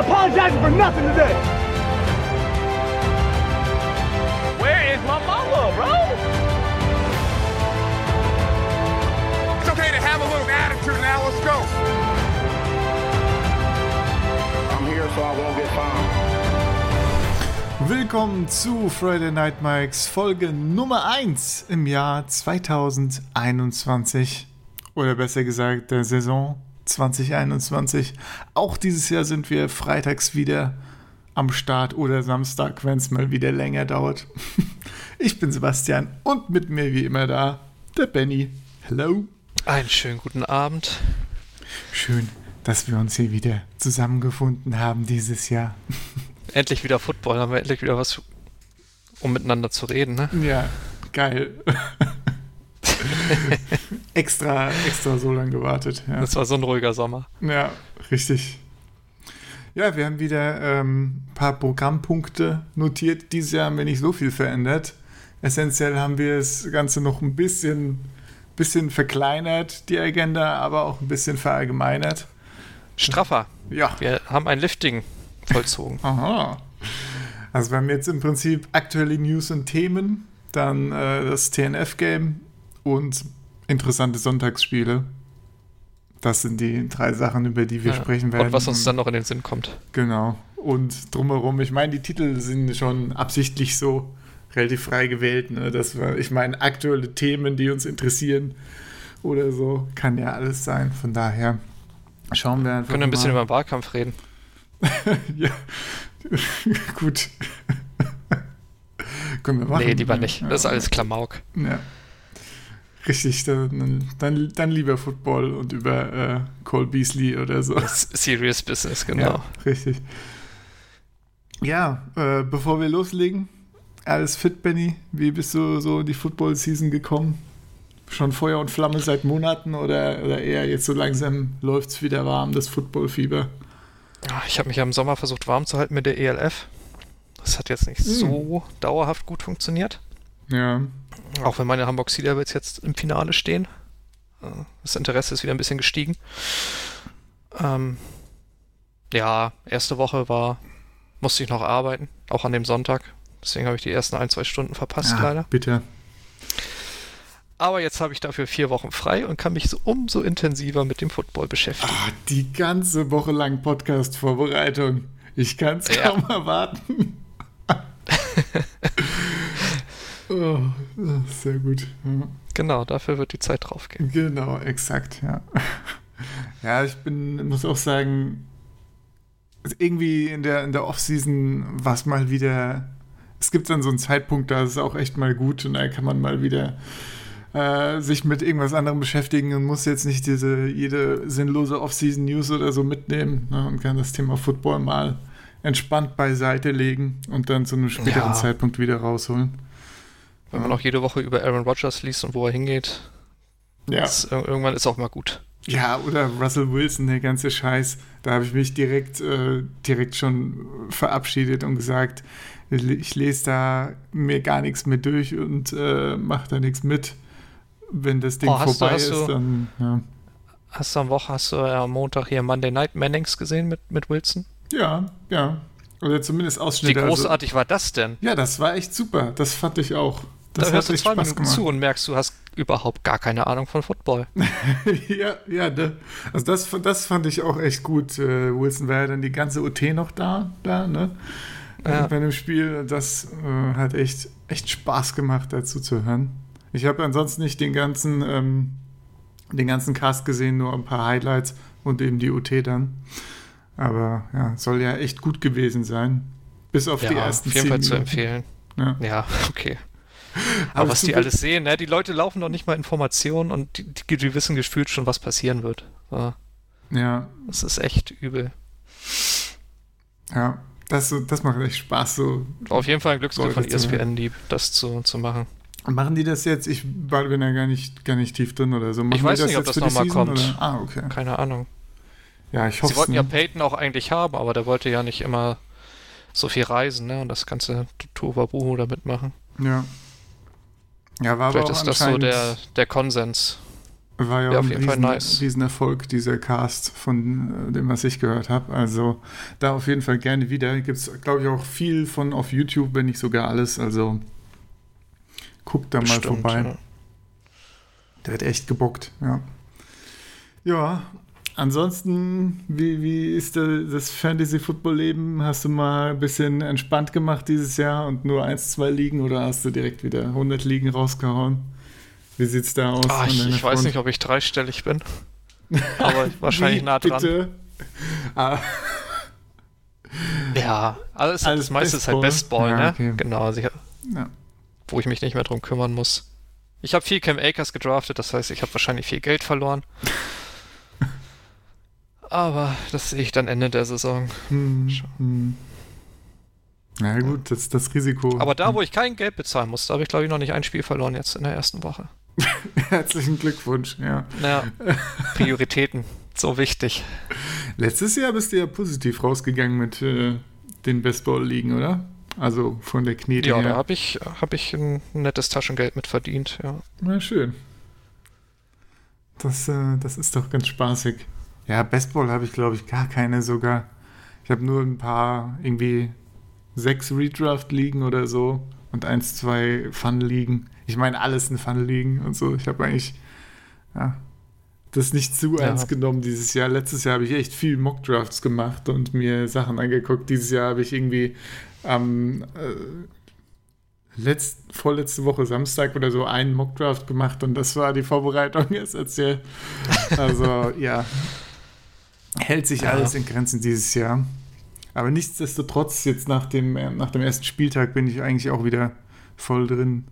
ain't apologizing for nothing today. Where is my mama, bro? It's okay to have a little attitude now. Let's go. I'm here so I won't get found. Willkommen zu Friday Night Mikes Folge Nummer 1 im Jahr 2021 oder besser gesagt der Saison 2021. Auch dieses Jahr sind wir freitags wieder am Start oder Samstag, wenn es mal wieder länger dauert. Ich bin Sebastian und mit mir wie immer da der Benny. Hello. Einen schönen guten Abend. Schön, dass wir uns hier wieder zusammengefunden haben dieses Jahr. Endlich wieder Football, haben wir endlich wieder was, um miteinander zu reden, ne? Ja, geil. extra, extra so lange gewartet. Ja. Das war so ein ruhiger Sommer. Ja, richtig. Ja, wir haben wieder ein ähm, paar Programmpunkte notiert. Dieses Jahr haben wir nicht so viel verändert. Essentiell haben wir das Ganze noch ein bisschen, bisschen verkleinert, die Agenda, aber auch ein bisschen verallgemeinert. Straffer. Ja. Wir haben ein Lifting vollzogen. Aha. Also wir haben jetzt im Prinzip aktuelle News und Themen, dann äh, das TNF-Game und interessante Sonntagsspiele. Das sind die drei Sachen, über die wir Ja. sprechen werden. Und was uns dann noch in den Sinn kommt. Genau. Und drumherum, ich meine, die Titel sind schon absichtlich so relativ frei gewählt. Ne? Das war, ich meine, aktuelle Themen, die uns interessieren oder so, kann ja alles sein. Von daher schauen wir einfach Können wir ein bisschen über den Wahlkampf reden. ja, gut. Können wir machen. nee, lieber nicht. Das ist alles Klamauk. Ja. Richtig, dann, dann, dann lieber Football und über äh, Cole Beasley oder so. Serious Business, genau. Ja, richtig. Ja, äh, bevor wir loslegen, alles fit, Benny? Wie bist du so in die Football-Season gekommen? Schon Feuer und Flamme seit Monaten oder, oder eher jetzt so langsam läuft es wieder warm, das Football-Fieber? Ich habe mich ja im Sommer versucht warm zu halten mit der ELF. Das hat jetzt nicht Hm. so dauerhaft gut funktioniert. Ja, Auch wenn meine Hamburg Sea Devils jetzt im Finale stehen. Äh, Das Interesse ist wieder ein bisschen gestiegen. Ähm, ja, erste Woche war, musste ich noch arbeiten, auch an dem Sonntag. Deswegen habe ich die ersten ein, zwei Stunden verpasst, ah, leider. bitte. Aber jetzt habe ich dafür vier Wochen frei und kann mich so umso intensiver mit dem Football beschäftigen. Ah, die ganze Woche lang Podcast-Vorbereitung. Ich kann es Ja. kaum erwarten. oh, sehr gut. Ja. Genau, dafür wird die Zeit draufgehen. Genau, exakt, ja. Ja, ich bin, muss auch sagen, irgendwie in der, in der Off-Season war es mal wieder, es gibt dann so einen Zeitpunkt, da ist es auch echt mal gut und da kann man mal wieder äh, sich mit irgendwas anderem beschäftigen und muss jetzt nicht diese jede sinnlose Off-Season-News oder so mitnehmen ne, und kann das Thema Football mal entspannt beiseite legen und dann zu einem späteren Ja. Zeitpunkt wieder rausholen. Wenn man auch jede Woche über Aaron Rodgers liest und wo er hingeht, Ja. ist, ir- irgendwann ist auch mal gut. Ja, oder Russell Wilson, der ganze Scheiß. Da habe ich mich direkt, äh, direkt schon verabschiedet und gesagt, ich lese da mir gar nichts mehr durch und äh, mache da nichts mit. Wenn das Ding Oh, du- vorbei hast ist, du- dann ja. Hast du am Woche, hast du ja am Montag hier Monday Night Mannings gesehen mit, mit Wilson? Ja, ja. Oder zumindest Wie Ausschnitte. also- großartig war das denn? ja, das war echt super. Das fand ich auch. Das da hörst du zwei Spaß Minuten gemacht. zu und merkst, du hast überhaupt gar keine Ahnung von Football. ja, ja, ne? also das, das fand ich auch echt gut. Äh, Wilson war ja dann die ganze OT noch da, da ne? Ja. Bei dem Spiel. Das äh, hat echt, echt Spaß gemacht, dazu zu hören. Ich habe ansonsten nicht den ganzen, ähm, den ganzen Cast gesehen, nur ein paar Highlights und eben die OT dann. Aber ja, soll ja echt gut gewesen sein. Bis auf die ersten auf jeden Fall zu empfehlen. Ja. Ja, okay. Aber was die alles sehen, ne? die Leute laufen noch nicht mal Informationen und die, die, die wissen gefühlt schon, was passieren wird. Ja, Ja, das ist echt übel. ja. Das, das macht echt Spaß, so Auf jeden Fall ein Glücksgriff von ESPN, die das zu, zu machen. Machen die das jetzt? Ich war- bin ja gar nicht, gar nicht tief drin oder so. Machen Ich weiß nicht, ob das für die noch mal Season, kommt. Oder? Ah, okay. Keine Ahnung. Ja, ich hoffe Sie wollten ja Peyton auch eigentlich haben, aber der wollte ja nicht immer so viel reisen, ne? Und das ganze Tohuwabohu da mitmachen. Ja. Ja, war Vielleicht aber auch ist das so der, der Konsens. War ja, Ja, auf jeden Fall nice. Riesenerfolg, dieser Cast von äh, dem, was ich gehört habe. Also da auf jeden Fall gerne wieder. Gibt es, glaube ich, auch viel von auf YouTube, wenn nicht sogar alles. Also guckt da mal Bestimmt, vorbei. ja. Der hat echt gebockt, ja. Ja, ansonsten, wie, wie ist da das Fantasy-Football-Leben? Hast du mal ein bisschen entspannt gemacht dieses Jahr und nur eins, zwei Ligen oder hast du direkt wieder 100 Ligen rausgehauen? Wie sieht's da aus? An ich, ich weiß nicht, ob ich dreistellig bin. Aber wahrscheinlich nah dran. Bitte? Ah, Ja, also es, Alles das meiste ist halt Bestball? Bestball, Ja, ne? okay. Genau, also ich, ja. wo ich mich nicht mehr drum kümmern muss. Ich habe viel Cam Akers gedraftet, das heißt, ich habe wahrscheinlich viel Geld verloren. Aber das sehe ich dann Ende der Saison. Hm, hm. Na gut, das das Risiko. Aber da, wo ich kein Geld bezahlen muss, da habe ich glaube ich noch nicht ein Spiel verloren jetzt in der ersten Woche. Herzlichen Glückwunsch, ja. Naja, Prioritäten, so wichtig. Letztes Jahr bist du ja positiv rausgegangen mit äh, den Bestball-Ligen, oder? Also von der Knete Ja, da her. habe ich, hab ich ein nettes Taschengeld mit verdient, ja. Na schön. Das, äh, das ist doch ganz spaßig. Ja, Bestball habe ich, glaube ich, gar keine sogar. Ich habe nur ein paar, irgendwie sechs Redraft-Ligen oder so und eins, zwei Fun-Ligen. Ich meine, alles in Fun-Ligen und so. Ich habe eigentlich, ja, das nicht zu Ja. ernst genommen dieses Jahr. Letztes Jahr habe ich echt viel Mock-Drafts gemacht und mir Sachen angeguckt. Dieses Jahr habe ich irgendwie am äh, letzt, vorletzte Woche Samstag oder so einen Mockdraft gemacht und das war die Vorbereitung jetzt erzählt. Also ja, hält sich Ja. alles in Grenzen dieses Jahr. Aber nichtsdestotrotz, jetzt nach dem, äh, nach dem ersten Spieltag bin ich eigentlich auch wieder voll drin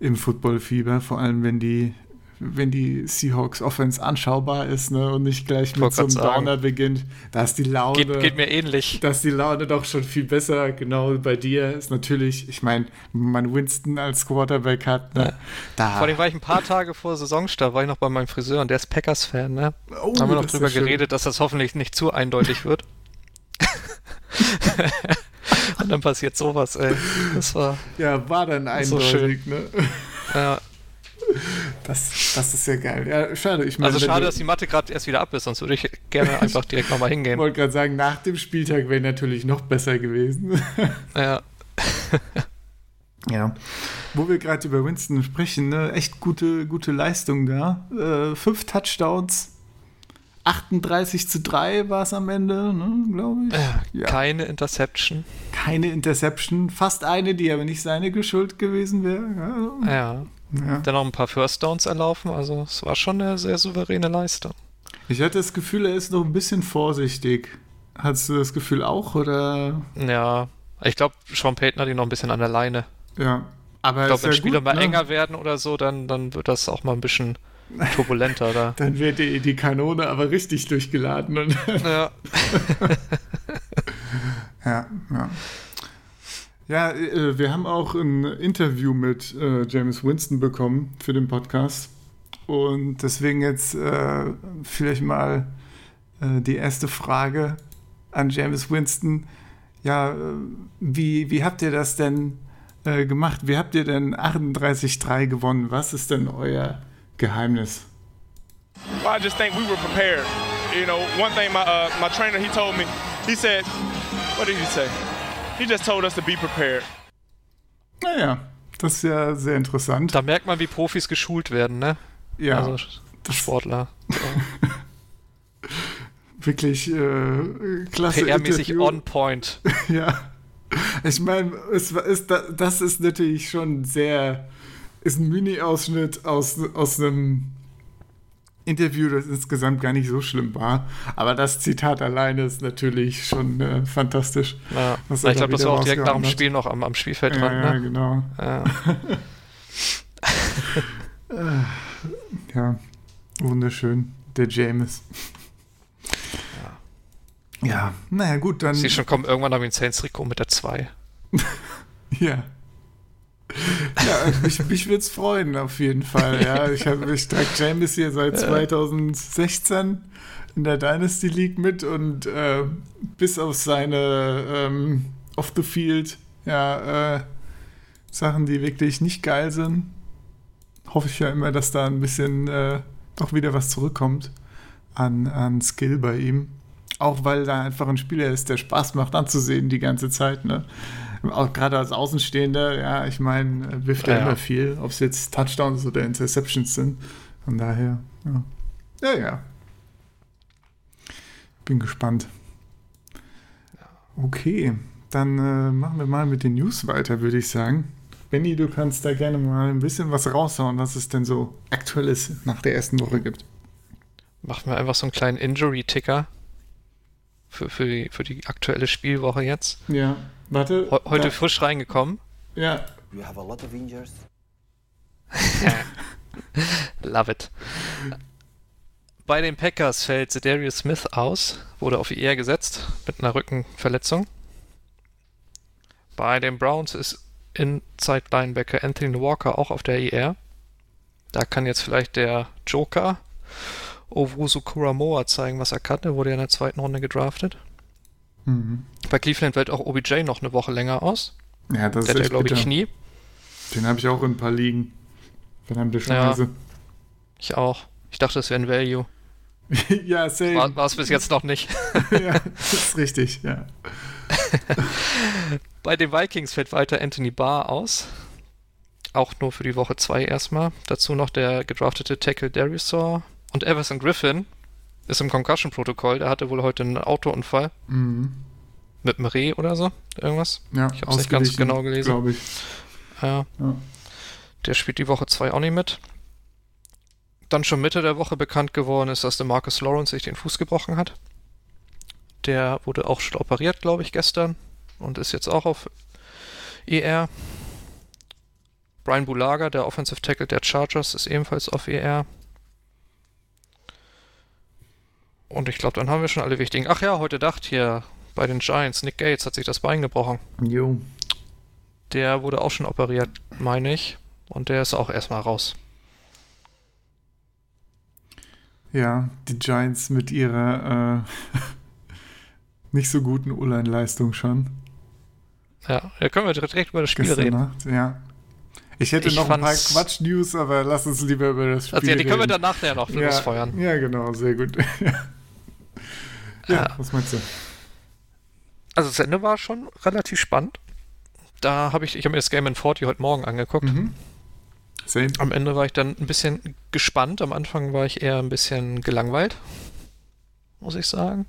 im Footballfieber, vor allem wenn die wenn die Seahawks Offense anschaubar ist ne, und nicht gleich mit so einem sagen. Downer beginnt, da ist die Laune Geht, geht mir ähnlich. dass die Laune doch schon viel besser, genau bei dir, ist natürlich, ich meine, man Winston als Quarterback hat, ne, da. Vor allem war ich ein paar Tage vor Saisonstart, war ich noch bei meinem Friseur und der ist Packers-Fan, ne? oh, Da haben wir noch ist drüber ja schön. geredet, dass das hoffentlich nicht zu eindeutig wird. und dann passiert sowas, ey. Das war, Ja, war dann So eindeutig, ne? ja. Das, das ist ja geil. Ja, schade, ich meine, Also schade, dass die Mathe gerade erst wieder ab ist, sonst würde ich gerne einfach direkt nochmal ich hingehen. wollte gerade sagen, nach dem Spieltag wäre natürlich noch besser gewesen. Ja, Ja. Wo wir gerade über Winston sprechen, ne? echt gute, gute Leistung da. Äh, fünf Touchdowns, 38 zu 3 war es am Ende, ne, glaube ich. Ja. keine Interception. Keine Interception, fast eine, die aber nicht seine Geschuld gewesen wäre. Ja. Ja. Ja. Dann noch ein paar First Downs erlaufen, also es war schon eine sehr souveräne Leistung. Ich hatte das Gefühl, er ist noch ein bisschen vorsichtig. Hattest du das Gefühl auch, oder? Ja, ich glaube, Sean Payton hat ihn noch ein bisschen an der Leine. Ja. Aber Ich glaube, wenn ja Spiele gut, mal ne? enger werden oder so, dann, dann wird das auch mal ein bisschen turbulenter da. Dann wird die, die Kanone aber richtig durchgeladen. Und Ja. Ja, ja. Ja, äh, wir haben auch ein Interview mit äh, James Winston bekommen für den Podcast. Und deswegen jetzt äh, vielleicht mal die erste Frage an James Winston. Ja, wie, wie habt ihr das denn gemacht? Wie habt ihr denn 38-3 gewonnen? Was ist denn euer Geheimnis? Well, I just think we were prepared. You know, one thing my uh, my trainer he told me, he said, what did he say? He just told us to be prepared. Naja, das ist ja sehr interessant. Da merkt man, wie Profis geschult werden, ne? Ja, Also Sportler. wirklich äh, klasse PR-mäßig on point. Ja. Ich meine, das ist natürlich schon sehr, ist ein Mini-Ausschnitt aus, aus einem Interview, das insgesamt gar nicht so schlimm war. Aber das Zitat alleine ist natürlich schon äh, fantastisch. Ja. Ich glaube, das war auch direkt nach dem. Spiel noch am, am Spielfeld Ja, dran, ja, ne? genau. Ja. Ja, wunderschön. Der James. Ja, naja, gut, dann. Sehe schon, kommen irgendwann noch ein Saints-Trikot mit der 2. Ja. Ja, mich, mich würde es freuen, auf jeden Fall. Ja, ich, hab- ich trage James hier seit 2016 in der Dynasty League mit und äh, bis auf seine ähm, Off-the-Field, ja, äh, Sachen, die wirklich nicht geil sind, hoffe ich ja immer, dass da ein bisschen äh, auch wieder was zurückkommt an, an Skill bei ihm. Auch weil da einfach ein Spieler ist, der Spaß macht anzusehen die ganze Zeit. Ne? Auch gerade als Außenstehender, ja, ich meine, wirft er Ja, ja. immer viel, ob es jetzt Touchdowns oder Interceptions sind. Von daher, ja. Ja, ja. Bin gespannt. Okay, dann äh, machen wir mal mit den News weiter, würde ich sagen. Benny, du kannst da gerne mal ein bisschen was raushauen, was es denn so Aktuelles nach der ersten Woche gibt. Machen wir einfach so einen kleinen Injury-Ticker für, für, die, für die aktuelle Spielwoche jetzt. Ja, warte. Heu- heute da, frisch reingekommen. Ja, You have a lot of injuries. Love it. Bei den Packers fällt Zedarius Smith aus, wurde auf IR gesetzt mit einer Rückenverletzung. Bei den Browns ist Inside Linebacker Anthony Walker auch auf der IR. Da kann jetzt vielleicht der Joker Owusu Kuramoa zeigen, was er kann. Der wurde ja in der zweiten Runde gedraftet. Mhm. Bei Cleveland fällt auch OBJ noch eine Woche länger aus. ja das Der ist ja, echt glaube ich. Knie. Den habe ich auch in ein paar Ligen. Verdammte Scheiße. Ich auch. Ich dachte, es wäre ein Value. Ja, same. War, es bis jetzt noch nicht. ja, das ist richtig, ja. Bei den Vikings fällt weiter Anthony Barr aus. Auch nur für die Woche 2 erstmal. Dazu noch der gedraftete Tackle Darisaw. Und Everson Griffin ist im Concussion-Protokoll. Der hatte wohl heute einen Autounfall Mhm. mit einem Reh oder so. Irgendwas. Ja, Ich hab's nicht ganz genau gelesen. Glaube ich. Ja. Ja. Der spielt die Woche 2 auch nicht mit. Dann schon Mitte der Woche bekannt geworden ist, dass der Marcus Lawrence sich den Fuß gebrochen hat. Der wurde auch schon operiert, glaube ich, gestern. Und ist jetzt auch auf ER. Brian Bulaga, der Offensive Tackle der Chargers, ist ebenfalls auf ER. Und ich glaube, dann haben wir schon alle wichtigen. Ach ja, heute Nacht hier bei den Giants. Nick Gates hat sich das Bein gebrochen. Jo. Der wurde auch schon operiert, meine ich. Und der ist auch erstmal raus. Ja, die Giants mit ihrer äh, nicht so guten O-Line-Leistung schon. Ja, da können wir direkt über das Spiel Gestern reden. Nacht, ja. Ich hätte Ich noch ein paar Quatsch-News, aber lass uns lieber über das Spiel Also ja, die können wir reden. dann nachher noch ja, losfeuern. Ja, genau, sehr gut. ja, Ja. was meinst du? Also das Ende war schon relativ spannend. Da habe ich, ich habe mir das Game in 40 heute Morgen angeguckt. Mhm. Same. Am Ende war ich dann ein bisschen gespannt. Am Anfang war ich eher ein bisschen gelangweilt, muss ich sagen.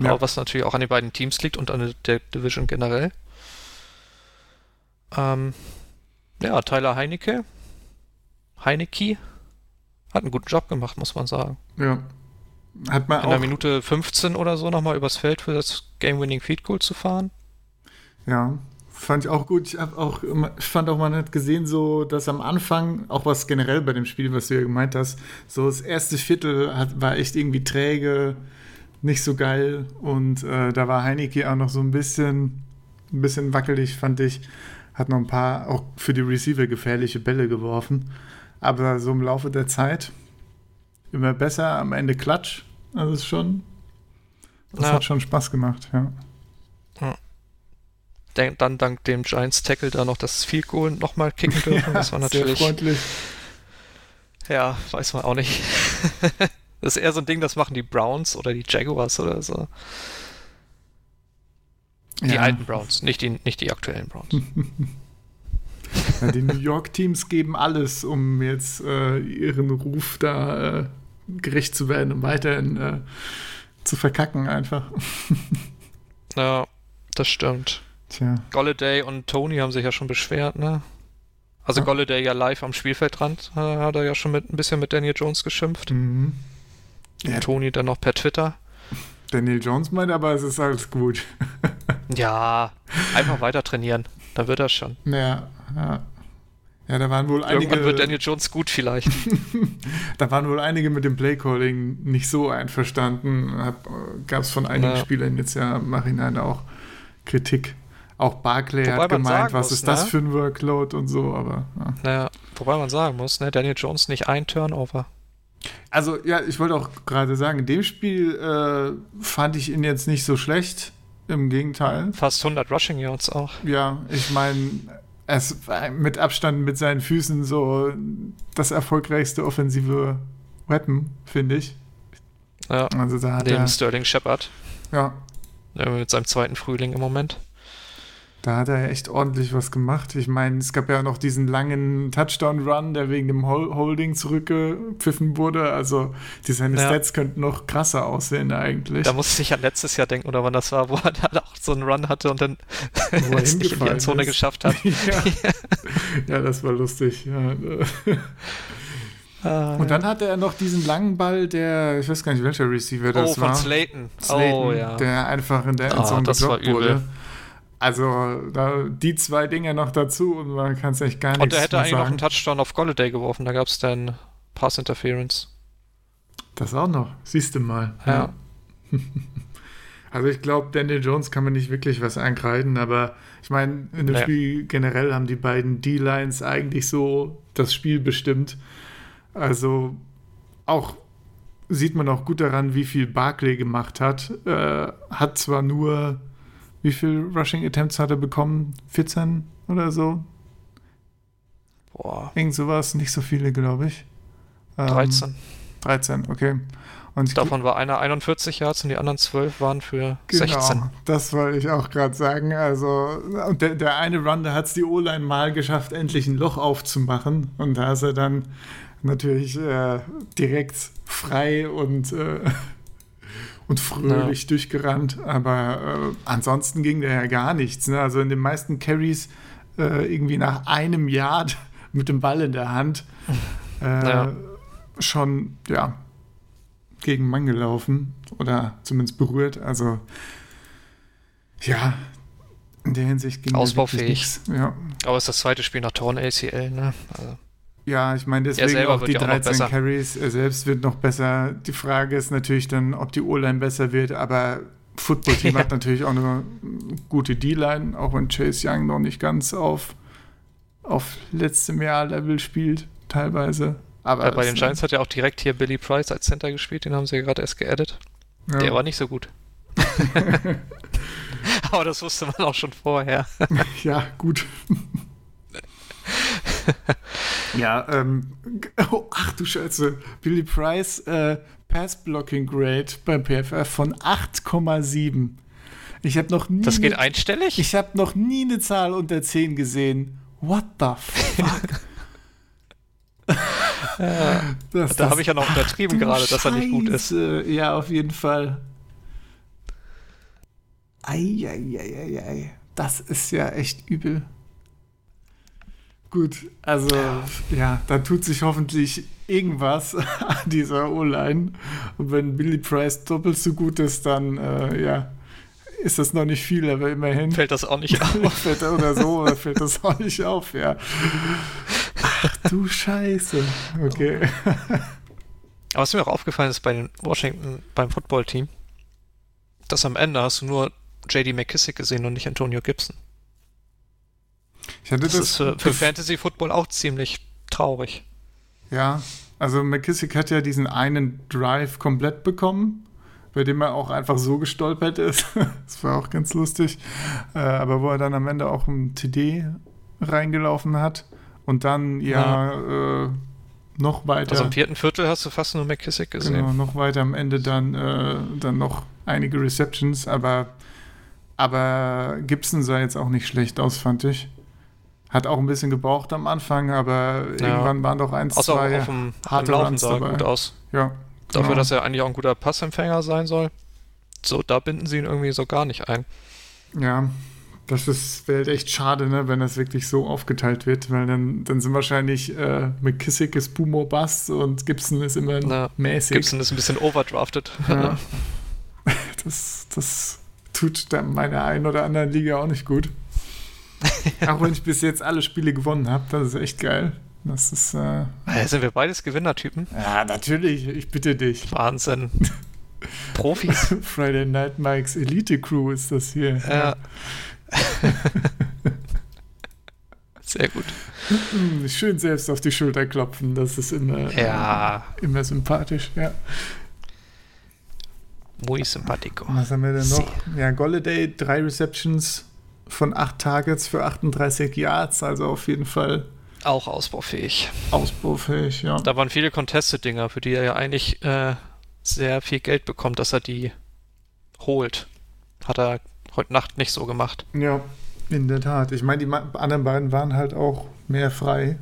Ja. Aber was natürlich auch an den beiden Teams liegt und an der Division generell. Ähm, ja, Tyler Heinecke, Heinecke hat einen guten Job gemacht, muss man sagen. Ja. Hat man In der Minute 15 oder so nochmal übers Feld für das Game-Winning Feed Goal zu fahren. ja, fand ich auch gut. Ich, hab auch, ich fand auch, man hat gesehen, so, dass am Anfang, auch was generell bei dem Spiel, was du ja gemeint hast, so das erste Viertel hat, war echt irgendwie träge, nicht so geil. Und äh, da war Heineke auch noch so ein bisschen, ein bisschen wackelig, fand ich. Hat noch ein paar, auch für die Receiver gefährliche Bälle geworfen. Aber so im Laufe der Zeit immer besser, am Ende Klatsch. Also ist schon, das Ja. hat schon Spaß gemacht, ja. Dann dank dem Giants Tackle da noch das Field Goal nochmal kicken dürfen. das war sehr natürlich, freundlich. ja, weiß man auch nicht. das ist eher so ein Ding, das machen die Browns oder die Jaguars oder so. Die Ja. alten Browns, nicht die, nicht die aktuellen Browns. Ja, die New York Teams geben alles, um jetzt äh, ihren Ruf da äh, gerecht zu werden und weiterhin äh, zu verkacken einfach. Ja, das stimmt. Tja. Golladay und Tony haben sich ja schon beschwert, ne? Also Ja. Golladay ja live am Spielfeldrand, äh, hat er ja schon mit, ein bisschen mit Daniel Jones geschimpft. Mhm. Ja, Tony dann noch per Twitter. Daniel Jones meint aber, es ist alles gut. Ja, einfach weiter trainieren. Da wird er schon. Ja, ja. Ja, da waren wohl Irgendwann einige, wird Daniel Jones gut vielleicht. da waren wohl einige mit dem Playcalling nicht so einverstanden. Gab es von einigen Ja. Spielern jetzt ja im Nachhinein auch Kritik. Auch Barclay Wobei hat gemeint, was muss, ist das ne? für ein Workload und so, aber ja. naja, wobei man sagen muss, ne, Daniel Jones nicht ein Turnover. Also, ja, ich wollte auch gerade sagen, in dem Spiel äh, fand ich ihn jetzt nicht so schlecht. Im Gegenteil. Fast 100 Rushing Yards auch. Ja, ich meine, es war mit Abstand mit seinen Füßen so das erfolgreichste offensive Weapon, finde ich. Ja, Also da hat neben er, Sterling Shepard. ja, Mit seinem zweiten Frühling im Moment. Da hat er echt ordentlich was gemacht. Ich meine, es gab ja noch diesen langen Touchdown-Run, der wegen dem Hol Holding zurückgepfiffen wurde. Also die seine Ja. Stats könnten noch krasser aussehen eigentlich. Da musste ich an letztes Jahr denken, oder wann das war, wo er da auch so einen Run hatte und dann es nicht in die Endzone ist. geschafft hat. ja. ja, das war lustig. Ja. Ah, Und dann hatte er noch diesen langen Ball, der, ich weiß gar nicht, welcher Receiver oh, das von war. Slayton. Slayton, Oh, ja. der einfach in der Ah, Endzone war geblockt wurde. Also da, die zwei Dinge noch dazu und man kann es echt gar nichts Und er hätte eigentlich noch sagen. einen Touchdown auf Golladay geworfen, da gab es dann Pass Interference. Das auch noch, siehst du mal. Ja. Also ich glaube, Daniel Jones kann man nicht wirklich was ankreiden, aber ich meine, in dem Nee. Spiel generell haben die beiden D-Lines eigentlich so das Spiel bestimmt. Also auch sieht man auch gut daran, wie viel Barkley gemacht hat. Äh, hat zwar nur, wie viel Rushing Attempts hat er bekommen? 14 oder so? Boah, Irgend sowas, nicht so viele, glaube ich. Ähm, 13. 13, okay. Und Davon war einer 41 Yards und die anderen 12 waren für 16. Genau, das wollte ich auch gerade sagen. Also, und der, der eine Run, da hat es die O-Line mal geschafft, endlich ein Loch aufzumachen. Und da ist er dann natürlich äh, direkt frei und, äh, und fröhlich durchgerannt. Aber äh, ansonsten ging da ja gar nichts. Ne? Also in den meisten Carries äh, irgendwie nach einem Yard mit dem Ball in der Hand äh, Ja. schon, ja, gegen Mann gelaufen oder zumindest berührt. Also ja, in der Hinsicht ging da Ausbaufähig. Ja. Aber es ist das zweite Spiel nach Torn ACL, ne? Also, ja, ich meine, deswegen auch die ja auch noch 13 besser. Carries. Er selbst wird noch besser. Die Frage ist natürlich dann, ob die O-Line besser wird, aber Football-Team Ja. hat natürlich auch eine gute D-Line, auch wenn Chase Young noch nicht ganz auf, auf letztem Jahr Level spielt, teilweise. Aber äh, bei den Giants hat ja auch direkt hier Billy Price als Center gespielt, den haben sie ja gerade erst geaddet. Der war nicht so gut. Aber das wusste man auch schon vorher. Ja, gut. ja, ähm, oh, ach du Scheiße. Billy Price, äh, Pass Blocking Grade beim PFF von 8,7. Ich habe noch nie. Das geht eine- einstellig? Ich habe noch nie eine Zahl unter 10 gesehen. What the fuck? Das- da habe ich ja noch untertrieben gerade, dass er nicht gut ist. Ja, auf jeden Fall. Eieieiei. Das ist ja echt übel. Gut, also ja, da tut sich hoffentlich irgendwas an dieser O-Line. Und wenn Billy Price doppelt so gut ist, dann äh, ja, ist das noch nicht viel, aber immerhin. Fällt das auch nicht auf. er oder so, oder fällt das auch nicht auf, ja. Ach du Scheiße. Okay. Aber was mir auch aufgefallen ist bei den Washington, beim Footballteam, dass am Ende hast du nur JD McKissick gesehen und nicht Antonio Gibson. Ich hatte Das, das, ist für, für Fantasy Football auch ziemlich traurig. Ja, also McKissick hat ja diesen einen Drive komplett bekommen, bei dem er auch einfach so gestolpert ist. das war auch ganz lustig. Äh, aber wo er dann am Ende auch ein TD reingelaufen hat und dann ja, Äh, noch weiter. Also im vierten Viertel hast du fast nur McKissick gesehen. Genau, noch weiter am Ende dann, äh, dann noch einige Receptions, aber, aber Gibson sah jetzt auch nicht schlecht aus, fand ich. Hat auch ein bisschen gebraucht am Anfang, aber Ja. irgendwann waren doch eins, Außer zwei auf dem, harte Laufen Runs sah dabei. gut aus. Ja, Dafür, genau. dass er eigentlich auch ein guter Passempfänger sein soll. So, da binden sie ihn irgendwie so gar nicht ein. Ja, das ist wäre halt echt schade, ne, wenn das wirklich so aufgeteilt wird, weil dann, dann sind wahrscheinlich äh, McKissick ist Bumo Bass und Gibson ist immer Na, mäßig. Gibson ist ein bisschen overdrafted. Ja. Das, das tut dann meiner einen oder anderen Liga auch nicht gut. auch wenn ich bis jetzt alle Spiele gewonnen habe, das ist echt geil. Das ist, äh, Äh, Sind wir beides Gewinnertypen? ja, natürlich, ich bitte dich. Wahnsinn. Profis. Friday Night Mikes Elite Crew ist das hier. Ja. Sehr gut. Schön selbst auf die Schulter klopfen, das ist immer, Ja, immer sympathisch, ja. muy simpático. Was haben wir denn noch? Ja, Golladay, drei Receptions von acht Targets für 38 Yards, also auf jeden Fall Auch ausbaufähig. Ausbaufähig, ja. Da waren viele Contested-Dinger, für die er ja eigentlich äh, sehr viel Geld bekommt, dass er die holt. Hat er heute Nacht nicht so gemacht. Ja, in der Tat. Ich meine, die anderen beiden waren halt auch mehr frei,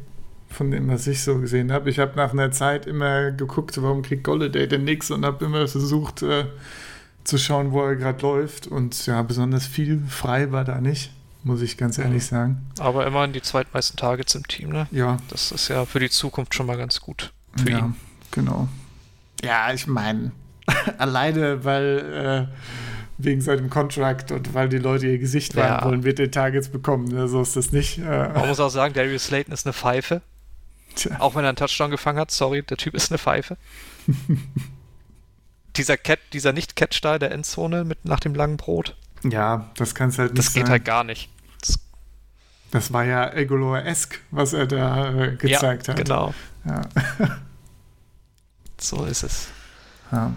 von dem, was ich so gesehen habe. Ich habe nach einer Zeit immer geguckt, warum kriegt Golladay denn nichts und habe immer versucht äh, zu schauen, wo er gerade läuft. Und ja, besonders viel frei war da nicht, muss ich ganz ehrlich sagen. Aber immerhin die zweitmeisten Targets im Team, ne? Ja, Das ist ja für die Zukunft schon mal ganz gut. Für ja, ihn. genau. Ja, ich meine, alleine, weil äh, wegen seinem Contract und weil die Leute ihr Gesicht wahren Ja. wollen, wird er Targets bekommen. Ne? So ist das nicht. Äh, Man muss auch sagen, Darius Slayton ist eine Pfeife. tja. Auch wenn er einen Touchdown gefangen hat. Sorry, der Typ ist eine Pfeife. dieser Cat, dieser Nicht-Catch da in der Endzone mit nach dem langen Brot. Ja, das kann es halt nicht Das geht sein. halt gar nicht. Das, Das war ja Egolor-esque, was er da äh, gezeigt ja, hat. Genau. Ja. So ist es. ja.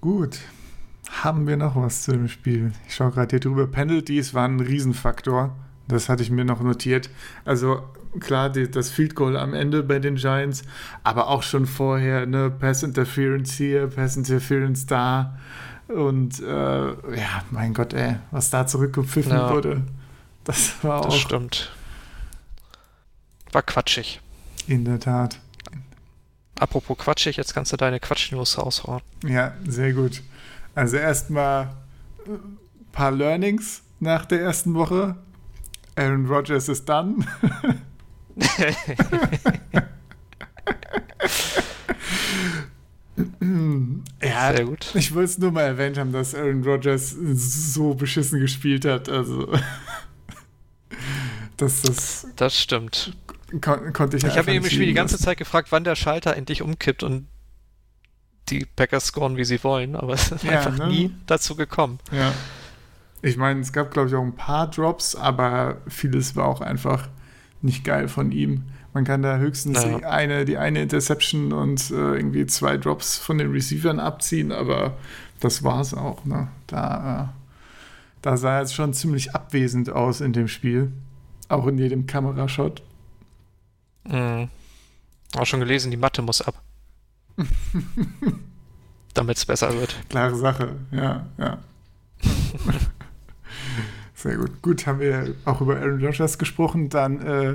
Gut. Haben wir noch was zu dem Spiel? Ich schaue gerade hier drüber. Penalties waren ein Riesenfaktor. Das hatte ich mir noch notiert. Also klar, die, das Field Goal am Ende bei den Giants, aber auch schon vorher, ne, Pass Interference hier, Pass Interference da. Und äh, ja, mein Gott, ey, was da zurückgepfiffen Ja. wurde, das war Das auch stimmt. War quatschig. in der Tat. Apropos quatschig, jetzt kannst du deine Quatsch-News raushauen. Ja, sehr gut. Also erstmal ein paar Learnings nach der ersten Woche. Aaron Rodgers ist done. ja, Sehr gut. ich wollte es nur mal erwähnt haben, dass Aaron Rodgers so beschissen gespielt hat. Also, das, das Das stimmt. kon konnte ich Ich habe eben Spiel die ganze. Zeit gefragt, wann der Schalter endlich umkippt und die Packers scoren, wie sie wollen, aber es ist Ja, einfach ne? nie dazu gekommen. Ja. Ich meine, es gab, glaube ich, auch ein paar Drops, aber vieles war auch einfach nicht geil von ihm. Man kann da höchstens Ja. die, eine, die eine Interception und äh, irgendwie zwei Drops von den Receivern abziehen, aber das war es auch. Ne? Da, äh, da sah er jetzt schon ziemlich abwesend aus in dem Spiel. Auch in jedem Kamerashot. Mhm. Auch schon gelesen, die Matte muss ab. Damit es besser wird. Klare Sache, ja, ja. Sehr gut. Gut, haben wir auch über Aaron Rodgers gesprochen. Dann äh,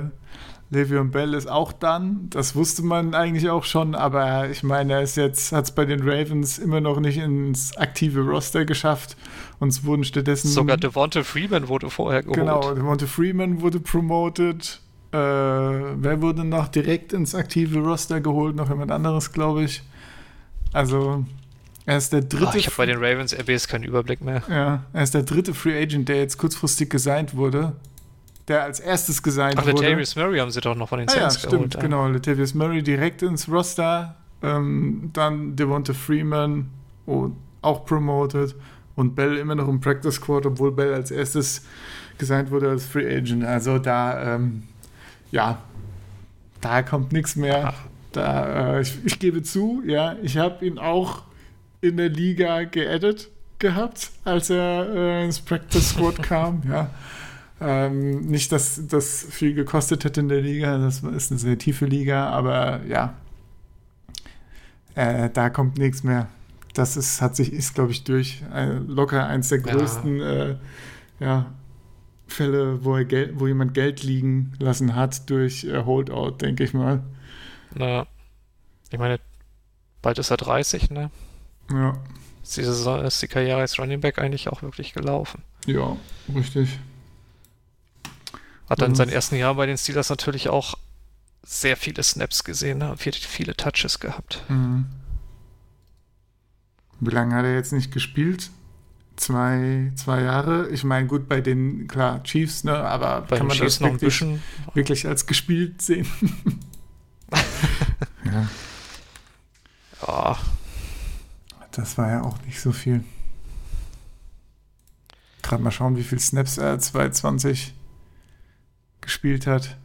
Le'Veon Bell ist auch dann. Das wusste man eigentlich auch schon, aber ich meine, er ist jetzt, hat es bei den Ravens immer noch nicht ins aktive Roster geschafft. Uns wurden stattdessen. Sogar Devonta Freeman wurde vorher geholt. Genau, Devonta Freeman wurde promoted. Äh, wer wurde noch direkt ins aktive Roster geholt? Noch jemand anderes, glaube ich. Also, er ist der dritte. Ach, ich habe bei den Ravens RBs keinen Überblick mehr. Ja, er ist der dritte Free Agent, der jetzt kurzfristig gesigned wurde. Der als erstes gesigned Ach, wurde. Latavius Murray haben sie doch noch von den ah, ja, Saints stimmt, geholt. ja. genau. Latavius Murray direkt ins Roster. Ähm, dann Devonta Freeman und auch promoted. Und Bell immer noch im Practice Squad, obwohl Bell als erstes gesigned wurde als Free Agent. Also da, ähm, ja, da kommt nichts mehr. Da, äh, ich, ich gebe zu, ja, ich habe ihn auch in der Liga geaddet gehabt, als er äh, ins Practice Squad kam, ja. Ähm, nicht, dass das viel gekostet hätte in der Liga, das ist eine sehr tiefe Liga, aber ja, äh, da kommt nichts mehr. Das ist, hat sich, ist, glaube ich, durch äh, locker eins der Ja. größten äh, ja, Fälle, wo, er Geld, wo jemand Geld liegen lassen hat durch äh, Holdout, denke ich mal. Na, ich meine, bald ist er 30, ne? Ja, Ist die, Saison, ist die Karriere als Running Back eigentlich auch wirklich gelaufen. ja, richtig. Hat dann in Mhm. seinen ersten Jahren bei den Steelers natürlich auch sehr viele Snaps gesehen, ne? viele, viele Touches gehabt. Mhm. Wie lange hat er jetzt nicht gespielt? Zwei, zwei Jahre. Ich meine, gut, bei den, klar, Chiefs, ne, aber Bei kann man Chiefs das noch ein wirklich, bisschen. wirklich als gespielt sehen? ja, Ja, das war ja auch nicht so viel. Gerade mal schauen, wie viel Snaps er 2020 gespielt hat.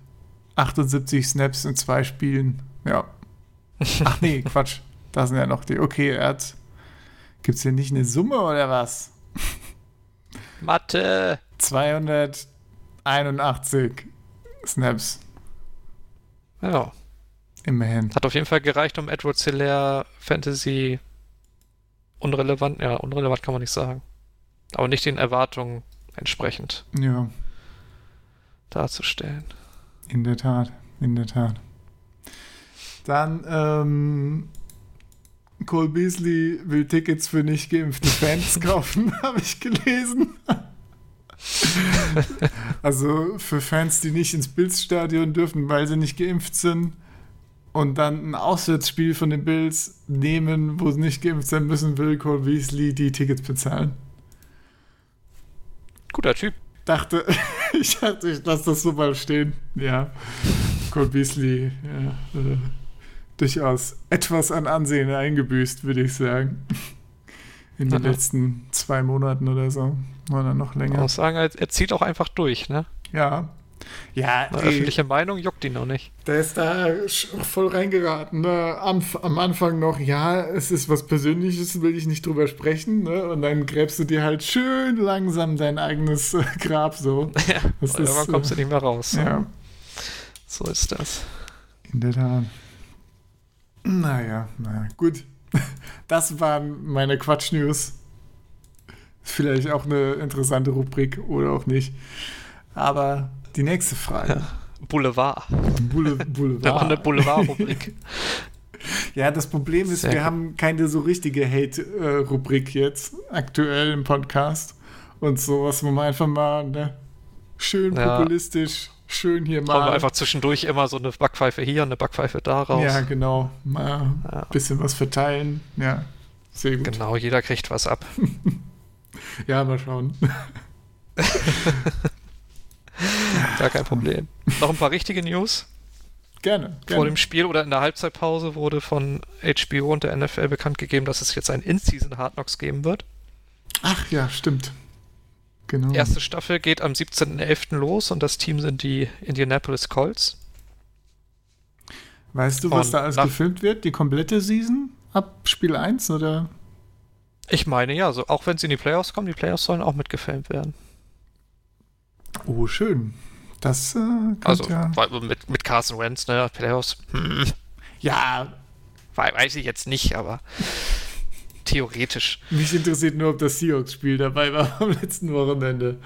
78 Snaps in zwei Spielen. Ja. Ach nee, Quatsch. Da sind ja noch die. Okay, er hat. Gibt es hier nicht eine Summe oder was? Mathe! 281 Snaps. Ja. Immerhin. Hat auf jeden Fall gereicht, um Edward Hilaire Fantasy unrelevant, ja, unrelevant kann man nicht sagen. Aber nicht den Erwartungen entsprechend Ja, darzustellen. in der Tat. In der Tat. Dann, ähm, Cole Beasley will Tickets für nicht geimpfte Fans kaufen, habe ich gelesen. also für Fans, die nicht ins Bills-Stadion dürfen, weil sie nicht geimpft sind und dann ein Auswärtsspiel von den Bills nehmen, wo sie nicht geimpft sein müssen, will Cole Beasley die Tickets bezahlen. Guter Typ. Dachte, ich dachte, ich lasse das so mal stehen. Ja, Cole Beasley, ja, äh, durchaus etwas an Ansehen eingebüßt, würde ich sagen. In den Aha. letzten zwei Monaten oder so. Oder noch länger. muss sagen, er zieht auch einfach durch, ne? Ja. Ja, ey, öffentliche Meinung juckt ihn noch nicht. der ist da voll reingeraten. Ne? Am, am Anfang noch, ja, es ist was Persönliches, will ich nicht drüber sprechen. Ne? Und dann gräbst du dir halt schön langsam dein eigenes äh, Grab so. Ja, Das weil irgendwann ist, kommst äh, du nicht mehr raus. Ja, So ist das. in der Tat. Naja, naja, gut. Das waren meine Quatsch-News. Vielleicht auch eine interessante Rubrik oder auch nicht. Aber die nächste Frage. Boulevard. Boule, Wir machen Boulevard. eine Boulevard-Rubrik. Ja, das Problem ist, Sehr wir gut. haben keine so richtige Hate-Rubrik jetzt aktuell im Podcast. Und sowas, wo man einfach mal ne, schön Ja. populistisch, schön hier mal. wir einfach zwischendurch immer so eine Backpfeife hier, eine Backpfeife da raus. ja, genau. Mal ein Ja. bisschen was verteilen. Ja, sehr gut. Genau, jeder kriegt was ab. Ja, mal schauen. Gar kein Problem. Noch ein paar richtige News. Gerne. gerne. Vor dem Spiel oder in der Halbzeitpause wurde von HBO und der NFL bekannt gegeben, dass es jetzt ein In-Season Hard Knocks geben wird. Ach ja, stimmt. Genau. Erste Staffel geht am 17.11. los und das Team sind die Indianapolis Colts. weißt du, was Und da alles gefilmt wird? Die komplette Season? Ab Spiel 1 oder? Ich meine ja, so, auch wenn sie in die Playoffs kommen, die Playoffs sollen auch mitgefilmt werden. Oh, schön. Das äh, Also ja. mit, mit Carson Wentz, ne, Playoffs, hm, Ja, wei- weiß ich jetzt nicht, aber theoretisch. Mich interessiert nur, ob das Seahawks-Spiel dabei war am letzten Wochenende.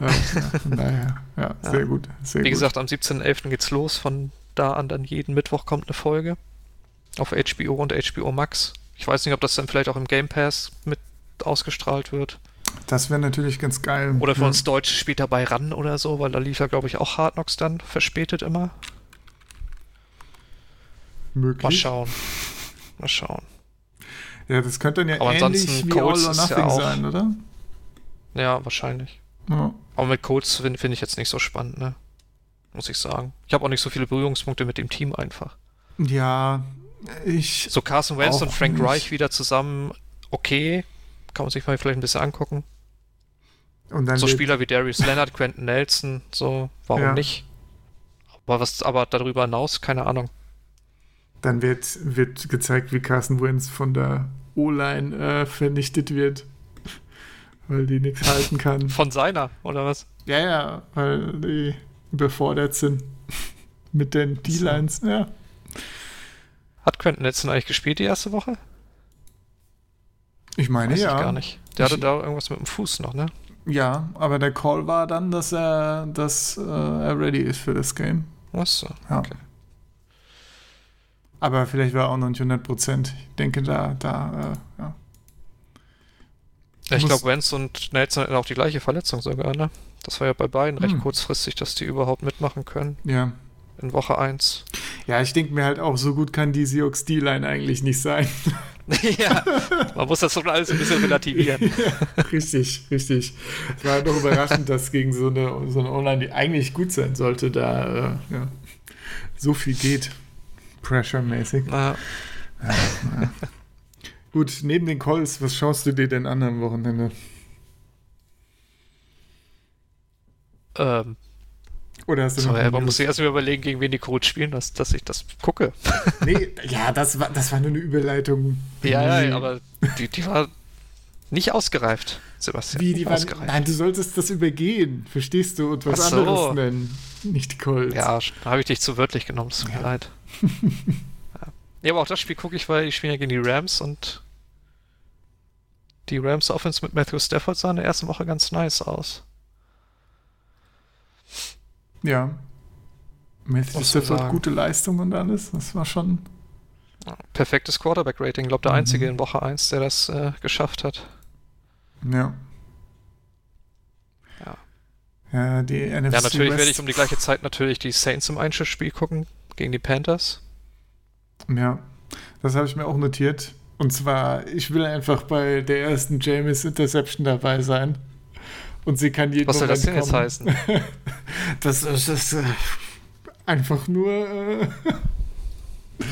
Ja, ja, daher, ja, sehr gut. Sehr Wie gut. gesagt, am 17.11. geht's los. Von da an dann jeden Mittwoch kommt eine Folge. Auf HBO und HBO Max. Ich weiß nicht, ob das dann vielleicht auch im Game Pass mit ausgestrahlt wird. Das wäre natürlich ganz geil. Oder für ja. uns Deutsche später bei ran oder so, weil da lief ja, glaube ich, auch Hard Knocks dann verspätet immer. möglich. Mal schauen. Mal schauen. Ja, das könnte dann ja Aber ähnlich wie Colts All or ja Nothing auch- sein, oder? Ja, wahrscheinlich. Ja. Aber mit Colts finde find ich jetzt nicht so spannend, ne? Muss ich sagen. Ich habe auch nicht so viele Berührungspunkte mit dem Team einfach. ja, ich. So Carson Wentz und Frank nicht. Reich wieder zusammen, okay. Kann man sich mal vielleicht ein bisschen angucken. Und dann So Spieler wie Darius Leonard, Quentin Nelson, so, warum Ja. nicht? Aber was, aber darüber hinaus, keine Ahnung. Dann wird, wird gezeigt, wie Carson Wentz von der O-Line äh, vernichtet wird. Weil die nichts halten kann. Von seiner, oder was? Ja, ja, weil die überfordert sind mit den D-Lines. Ja. Hat Quentin Nelson eigentlich gespielt die erste Woche? Ich meine, Weiß ja. ich gar nicht. Der hatte Ich- da irgendwas mit dem Fuß noch, ne? Ja, aber der Call war dann, dass er, dass, äh, er ready ist für das Game. Achso. Ja. Okay. Aber vielleicht war er auch noch nicht 100 Prozent. Ich denke, da, da, äh, ja. Ich glaube, Wentz und Nelson hatten auch die gleiche Verletzung sogar, ne? Das war ja bei beiden recht Hm. kurzfristig, dass die überhaupt mitmachen können Ja. in Woche 1. Ja, ich denke mir halt auch, so gut kann die Seahawks D-Line eigentlich nicht sein. ja, man muss das schon alles ein bisschen relativieren. richtig, richtig. Es war doch überraschend, dass gegen so eine, so eine Online, die eigentlich gut sein sollte, da äh, ja, so viel geht. Pressure-mäßig. Na, Gut, neben den Calls, was schaust du dir denn an am Wochenende? ähm, Oder hast du so, noch ja, eine man News? muss sich erstmal überlegen, gegen wen die Colts spielen, dass, dass ich das gucke. Nee, ja, das war, das war nur eine Überleitung. Ja, ja, aber die, die war nicht ausgereift, Sebastian. Wie, die waren, ausgereift. nein, du solltest das übergehen, verstehst du, und was so. anderes nennen. nicht die Colts. Ja, da habe ich dich zu wörtlich genommen, es tut mir leid. ja. ja, aber auch das Spiel gucke ich, weil ich spiele ja gegen die Rams und die Rams Offense mit Matthew Stafford sah in der ersten Woche ganz nice aus. Ja. Man Stafford, sagen. gute Leistung und alles. Das war schon. Perfektes Quarterback-Rating. Ich glaube, der Mhm. einzige in Woche 1, der das äh, geschafft hat. Ja. Ja. Ja, die NFC Ja, natürlich West, werde ich um die gleiche Zeit natürlich die Saints im Einschussspiel gucken gegen die Panthers. Ja, das habe ich mir auch notiert. Und zwar, ich will einfach bei der ersten James Interception dabei sein. Und sie kann jeden Was soll das denn jetzt heißen? Das ist, das ist äh, einfach nur. Äh,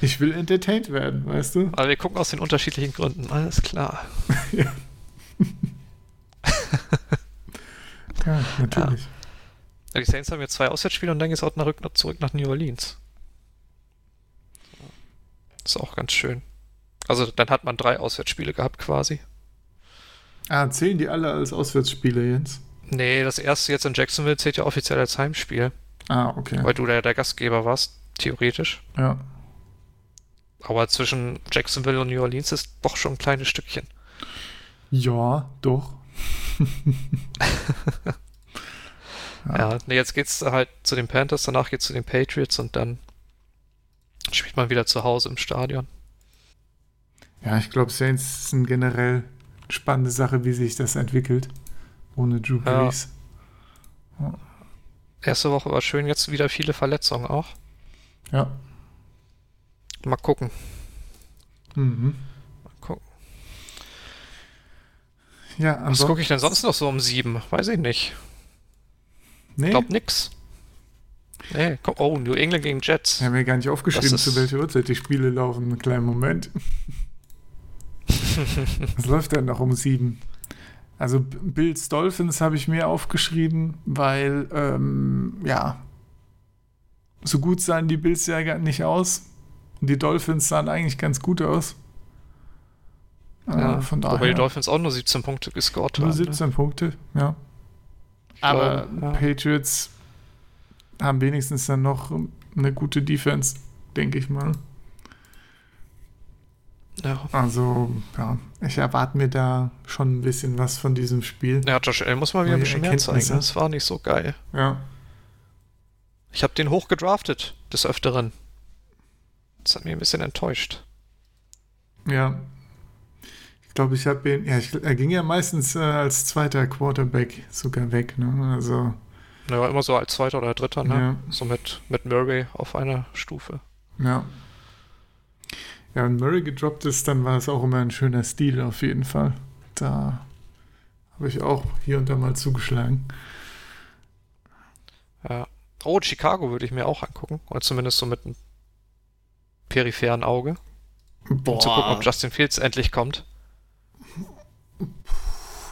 ich will entertained werden, weißt du? Aber wir gucken aus den unterschiedlichen Gründen. Alles klar. Ja, natürlich. Ja, die Saints haben jetzt zwei Auswärtsspiele und dann geht es auch nach, zurück nach New Orleans. Ist auch ganz schön. Also dann hat man drei Auswärtsspiele gehabt quasi. Ah, zählen die alle als Auswärtsspiele jetzt? Nee, das erste jetzt in Jacksonville zählt ja offiziell als Heimspiel, Ah, okay. weil du der, der Gastgeber warst, theoretisch. Ja. Aber zwischen Jacksonville und New Orleans ist doch schon ein kleines Stückchen. Ja, doch. Ja, nee, jetzt geht's halt zu den Panthers, danach geht's zu den Patriots und dann spielt man wieder zu Hause im Stadion. Ja, ich glaube, Saints sind generell spannende Sache, wie sich das entwickelt. Ohne Drew Ja. Brees. Erste Woche war schön, jetzt wieder viele Verletzungen auch. Ja. Mal gucken. Mhm. Mal gucken. Ja, Was gucke ich denn sonst noch so um sieben? Weiß ich nicht. Nee, Glaub nix. Nee, komm, oh, New England gegen Jets. ich habe mir gar nicht aufgeschrieben, zu welcher Uhrzeit die Spiele laufen. Einen kleinen Moment. Was läuft denn noch um sieben? Also Bills Dolphins habe ich mir aufgeschrieben, weil, ähm, ja, so gut sahen die Bills ja gar nicht aus. Und die Dolphins sahen eigentlich ganz gut aus. Äh, Ja, von Wobei die daher Dolphins auch nur 17 Punkte gescored nur haben. ne? 17 Punkte, ja. Aber glaube, ja. Patriots haben wenigstens dann noch eine gute Defense, denke ich mal. Ja. Also, ja, ich erwarte mir da schon ein bisschen was von diesem Spiel. ja, Josh Allen muss mal wieder ein bisschen mehr zeigen. Das war nicht so geil. Ja. Ich habe den hoch gedraftet, des Öfteren. Das hat mich ein bisschen enttäuscht. Ja. Ich glaube, ich habe ihn, ja, ich, er ging ja meistens äh, als zweiter Quarterback sogar weg, ne? Also, Er war immer so als Zweiter oder Dritter, ne? Ja. So mit, mit Murray auf einer Stufe. ja. Ja, wenn Murray gedroppt ist, dann war es auch immer ein schöner Stil auf jeden Fall. Da habe ich auch hier und da mal zugeschlagen. Ja. Oh, Chicago würde ich mir auch angucken. Oder zumindest so mit einem peripheren Auge. Boah. Um zu gucken, ob Justin Fields endlich kommt.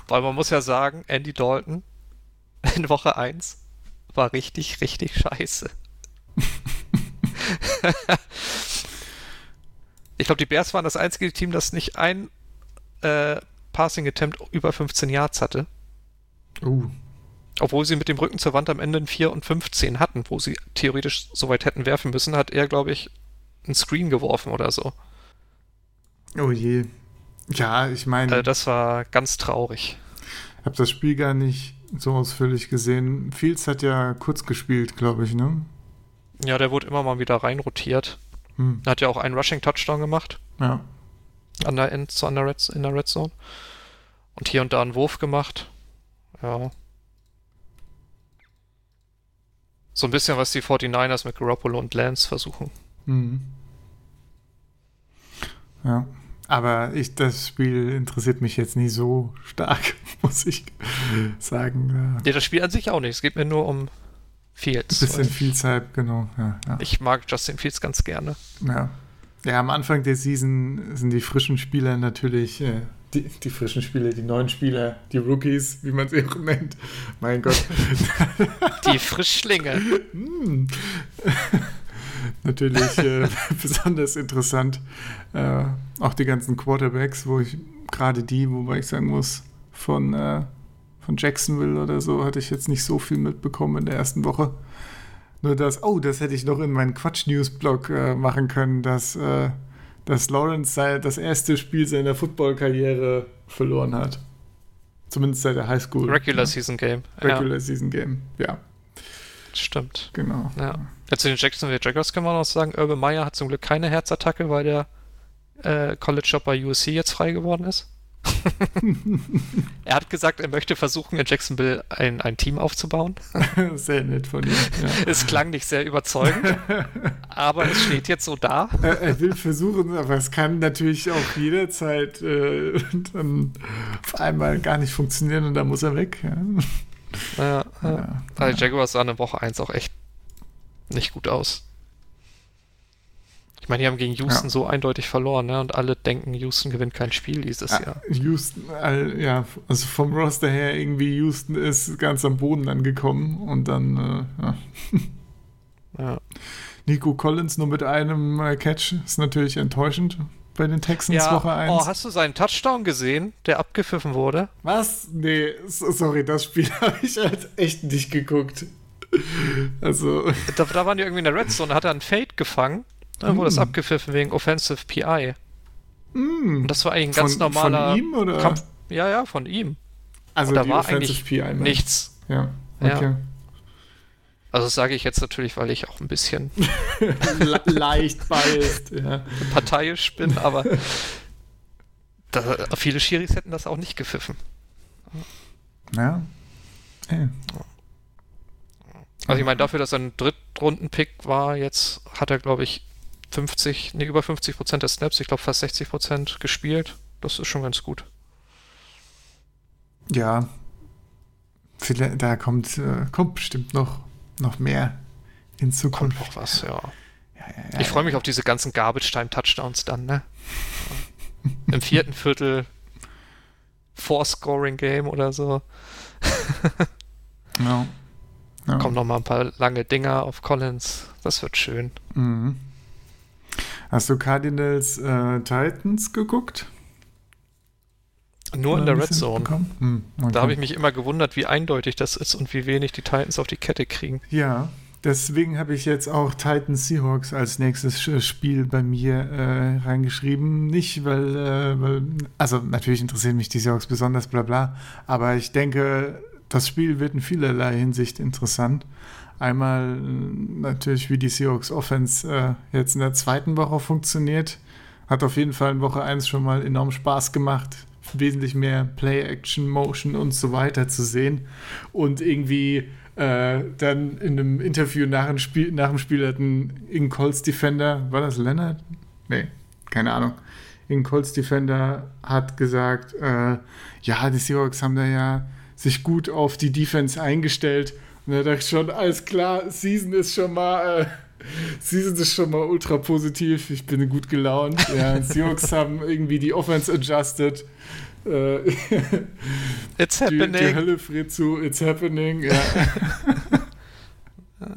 Weil man muss ja sagen, Andy Dalton in Woche 1 war richtig, richtig scheiße. ich glaube, die Bears waren das einzige Team, das nicht ein äh, Passing Attempt über 15 Yards hatte. Uh, Obwohl sie mit dem Rücken zur Wand am Ende ein 4 und 15 hatten, wo sie theoretisch so weit hätten werfen müssen, hat er, glaube ich, einen Screen geworfen oder so. oh je. Ja, ich meine, Also das war ganz traurig. Ich habe das Spiel gar nicht so ausführlich gesehen. Fields hat ja kurz gespielt, glaube ich, ne? Ja, der wurde immer mal wieder reinrotiert. Hm. Er hat ja auch einen Rushing-Touchdown gemacht Ja. an der End, so an der Red, in der Red Zone. Und hier und da einen Wurf gemacht. Ja. So ein bisschen, was die 49ers mit Garoppolo und Lance versuchen. Mhm. Ja. Aber ich, das Spiel interessiert mich jetzt nicht so stark, muss ich sagen. Ja, das Spiel an sich auch nicht. Es geht mir nur um Fields. bisschen viel Zeit, genau. Ja, ja. Ich mag Justin Fields ganz gerne. ja. ja, am Anfang der Season sind die frischen Spieler natürlich, äh, die, die frischen Spieler, die neuen Spieler, die Rookies, wie man sie auch nennt. Mein Gott. Die Frischlinge. Hm. Natürlich äh, besonders interessant. Äh, auch die ganzen Quarterbacks, wo ich gerade die, wobei ich sagen muss, von, äh, von Jacksonville oder so hatte ich jetzt nicht so viel mitbekommen in der ersten Woche. Nur das, oh, das hätte ich noch in meinen Quatsch-News-Blog äh, machen können, dass, äh, dass Lawrence sei, das erste Spiel seiner Football-Karriere verloren hat. Zumindest seit der Highschool. Regular ja. Season Game. Regular ja. Season Game, ja. Stimmt. Genau. Ja. ja zu den Jacksonville Jaguars kann man noch sagen, Urban Meyer hat zum Glück keine Herzattacke, weil der äh, College-Job bei USC jetzt frei geworden ist. Er hat gesagt, er möchte versuchen, in Jacksonville ein, ein Team aufzubauen. Sehr nett von ihm. Ja. Es klang nicht sehr überzeugend, aber es steht jetzt so da. Er, er, will versuchen, aber es kann natürlich auch jederzeit äh, dann auf einmal gar nicht funktionieren und da muss er weg. Ja. Ja, ja. Die Jaguars sahen in Woche 1 auch echt nicht gut aus. Ich meine, die haben gegen Houston ja. so eindeutig verloren, ne? Und alle denken, Houston gewinnt kein Spiel dieses ja, Jahr. Houston, ja, also vom Roster her irgendwie Houston ist ganz am Boden angekommen und dann, äh, ja. ja. Nico Collins nur mit einem äh, Catch ist natürlich enttäuschend bei den Texans ja. Woche 1. Oh, hast du seinen Touchdown gesehen, der abgepfiffen wurde? Was? Nee, sorry, das Spiel habe ich halt echt nicht geguckt. Also. Da, da waren die irgendwie in der Red Zone, hat er einen Fade gefangen dann wurde mm. das abgepfiffen wegen Offensive PI. Mm. Und das war eigentlich ein ganz von, normaler von ihm, oder? Kampf. Ja, ja, von ihm. Also Und da war Offensive eigentlich PI, ne? nichts. Ja, okay. Ja. Also das sage ich jetzt natürlich, weil ich auch ein bisschen leicht biased, ja. parteiisch bin, aber da, viele Schiris hätten das auch nicht gepfiffen. Ja. Ey. Also ich meine, dafür, dass er ein Drittrunden-Pick war, jetzt hat er, glaube ich, 50, nee, über 50 Prozent der Snaps, ich glaube fast 60 Prozent gespielt. Das ist schon ganz gut. Ja. Da kommt, äh, kommt bestimmt noch, noch mehr in Zukunft. Kommt noch was, ja. ja, ja, ich freue mich auf diese ganzen Garbage-Time-Touchdowns dann, ne? Im vierten Viertel Four-Scoring-Game oder so. ja. Ja. Kommen noch mal ein paar lange Dinger auf Collins. Das wird schön. Mhm. Hast du Cardinals äh, Titans geguckt? Nur in der Red Zone. Hm, okay. Da habe ich mich immer gewundert, wie eindeutig das ist und wie wenig die Titans auf die Kette kriegen. Ja, deswegen habe ich jetzt auch Titans Seahawks als nächstes Spiel bei mir äh, reingeschrieben. Nicht, weil, äh, weil, also natürlich interessieren mich die Seahawks besonders, bla bla, aber ich denke, das Spiel wird in vielerlei Hinsicht interessant. Einmal äh, natürlich, wie die Seahawks Offense äh, jetzt in der zweiten Woche funktioniert. Hat auf jeden Fall in Woche 1 schon mal enorm Spaß gemacht, wesentlich mehr Play-Action, Motion und so weiter zu sehen. Und irgendwie äh, dann in einem Interview nach dem Spiel, nach dem Spiel hat ein Colts Defender, war das Leonard? Nee, keine Ahnung. In Colts Defender hat gesagt, äh, ja, die Seahawks haben da ja sich gut auf die Defense eingestellt. Und da dachte ich schon, alles klar, Season ist schon mal, äh, Season ist schon mal ultra positiv. Ich bin gut gelaunt. Ja, die Jungs haben irgendwie die Offense adjusted. Äh, it's happening. Die, die Hölle friert zu, it's happening. Ja.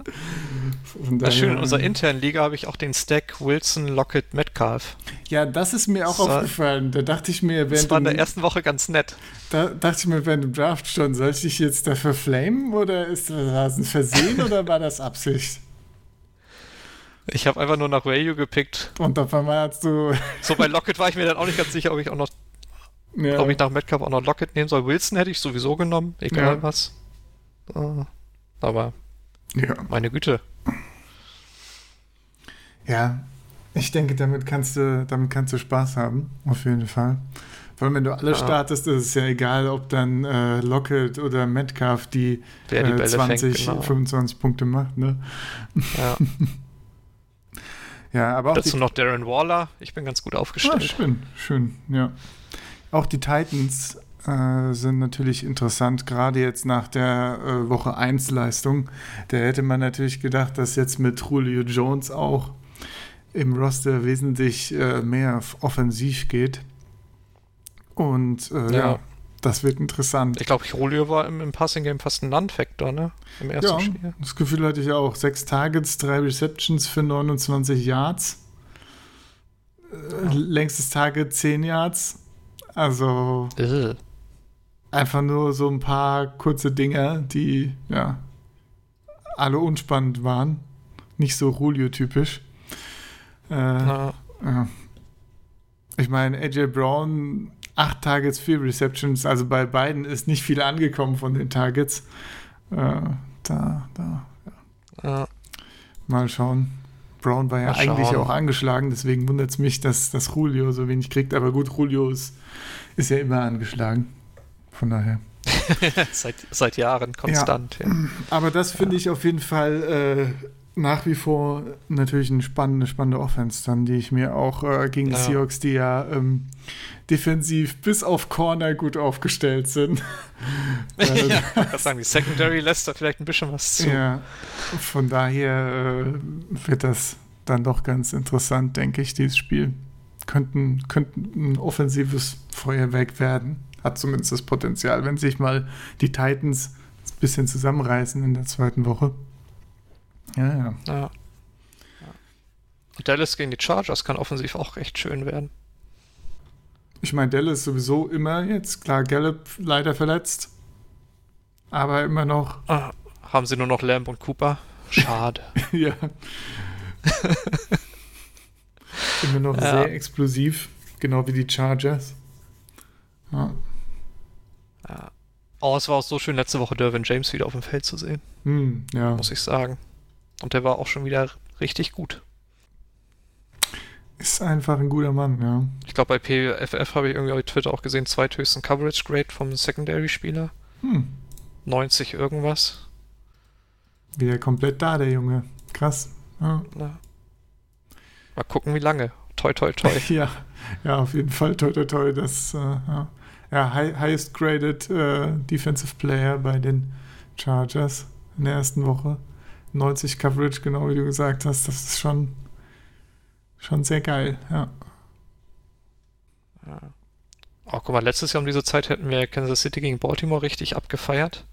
das schön, in unserer internen Liga habe ich auch den Stack Wilson, Lockett, Metcalf. Ja, das ist mir auch so, aufgefallen. Da dachte ich mir, während Das war in der ersten Woche ganz nett. Da dachte ich mir während dem Draft schon, soll ich dich jetzt dafür flamen oder ist das ein Versehen oder war das Absicht? Ich habe einfach nur nach Value gepickt. Und auf einmal hast du. So, bei Lockett war ich mir dann auch nicht ganz sicher, ob ich auch noch. Ja. Ob ich nach Metcalf auch noch Lockett nehmen soll. Wilson hätte ich sowieso genommen, egal ja. was. Aber ja. Meine Güte. Ja, ich denke, damit kannst du, damit kannst du Spaß haben, auf jeden Fall. Vor allem, wenn du alle ja. startest, ist es ja egal, ob dann äh, Lockett oder Metcalf die, die äh, 20, fängt, genau. 25 Punkte macht, ne? Ja. ja, aber auch. Dazu noch Darren Waller. Ich bin ganz gut aufgestellt. Ah, schön, schön, ja. Auch die Titans äh, sind natürlich interessant, gerade jetzt nach der äh, Woche 1 Leistung. Da hätte man natürlich gedacht, dass jetzt mit Julio Jones auch im Roster wesentlich äh, mehr offensiv geht. Und äh, ja. ja. das wird interessant. Ich glaube, Julio war im, im Passing Game fast ein Non-Factor, ne? Im ersten ja, Spiel. Das Gefühl hatte ich auch. Sechs Targets, drei Receptions für 29 Yards. Äh, längstes Target 10 Yards. Also. Ugh. einfach nur so ein paar kurze Dinger, die ja alle unspannend waren. Nicht so Julio-typisch. Äh, ja. Ich meine, AJ Brown, acht Targets, vier Receptions, also bei beiden ist nicht viel angekommen von den Targets. Äh, da, da, ja. mal schauen. Brown war ja Mal schauen. eigentlich auch angeschlagen, deswegen wundert es mich, dass, dass Julio so wenig kriegt. Aber gut, Julio ist, ist ja immer angeschlagen. Von daher. seit, seit Jahren konstant. Ja. Aber das finde ich auf jeden Fall äh, nach wie vor natürlich eine spannende, spannende Offense dann, die ich mir auch äh, gegen die Ja. Seahawks, die ja ähm, defensiv bis auf Corner gut aufgestellt sind. Ja. Das sagen die Secondary lässt da vielleicht ein bisschen was zu. Ja, von daher äh, wird das dann doch ganz interessant, denke ich, dieses Spiel. Könnten, könnten ein offensives Feuerwerk werden. Hat zumindest das Potenzial, wenn sich mal die Titans ein bisschen zusammenreißen in der zweiten Woche. Ja, ja. Ja. Und Dallas gegen die Chargers kann offensiv auch recht schön werden. Ich meine, Dallas sowieso immer jetzt. Klar, Gallup leider verletzt. Aber immer noch, Ah, haben sie nur noch Lamb und Cooper? Schade. ja. immer noch Ja. sehr explosiv. Genau wie die Chargers. Ja. ja. Oh, es war auch so schön, letzte Woche Dervin James wieder auf dem Feld zu sehen, Hm, ja. muss ich sagen. Und der war auch schon wieder richtig gut. Ist einfach ein guter Mann, ja. Ich glaube, bei PFF habe ich irgendwie auf Twitter auch gesehen, zweithöchsten Coverage Grade vom Secondary-Spieler. Hm. 90 irgendwas. Wieder komplett da, der Junge. Krass. Ja. Mal gucken, wie lange. Toi, toi, toi. ja, ja auf jeden Fall. Toi, toi, toi. Das, äh, ja. ja, high, highest graded äh, Defensive Player bei den Chargers in der ersten Woche. 90 Coverage, genau wie du gesagt hast. Das ist schon, schon sehr geil, ja. Oh, guck mal, letztes Jahr um diese Zeit hätten wir Kansas City gegen Baltimore richtig abgefeiert.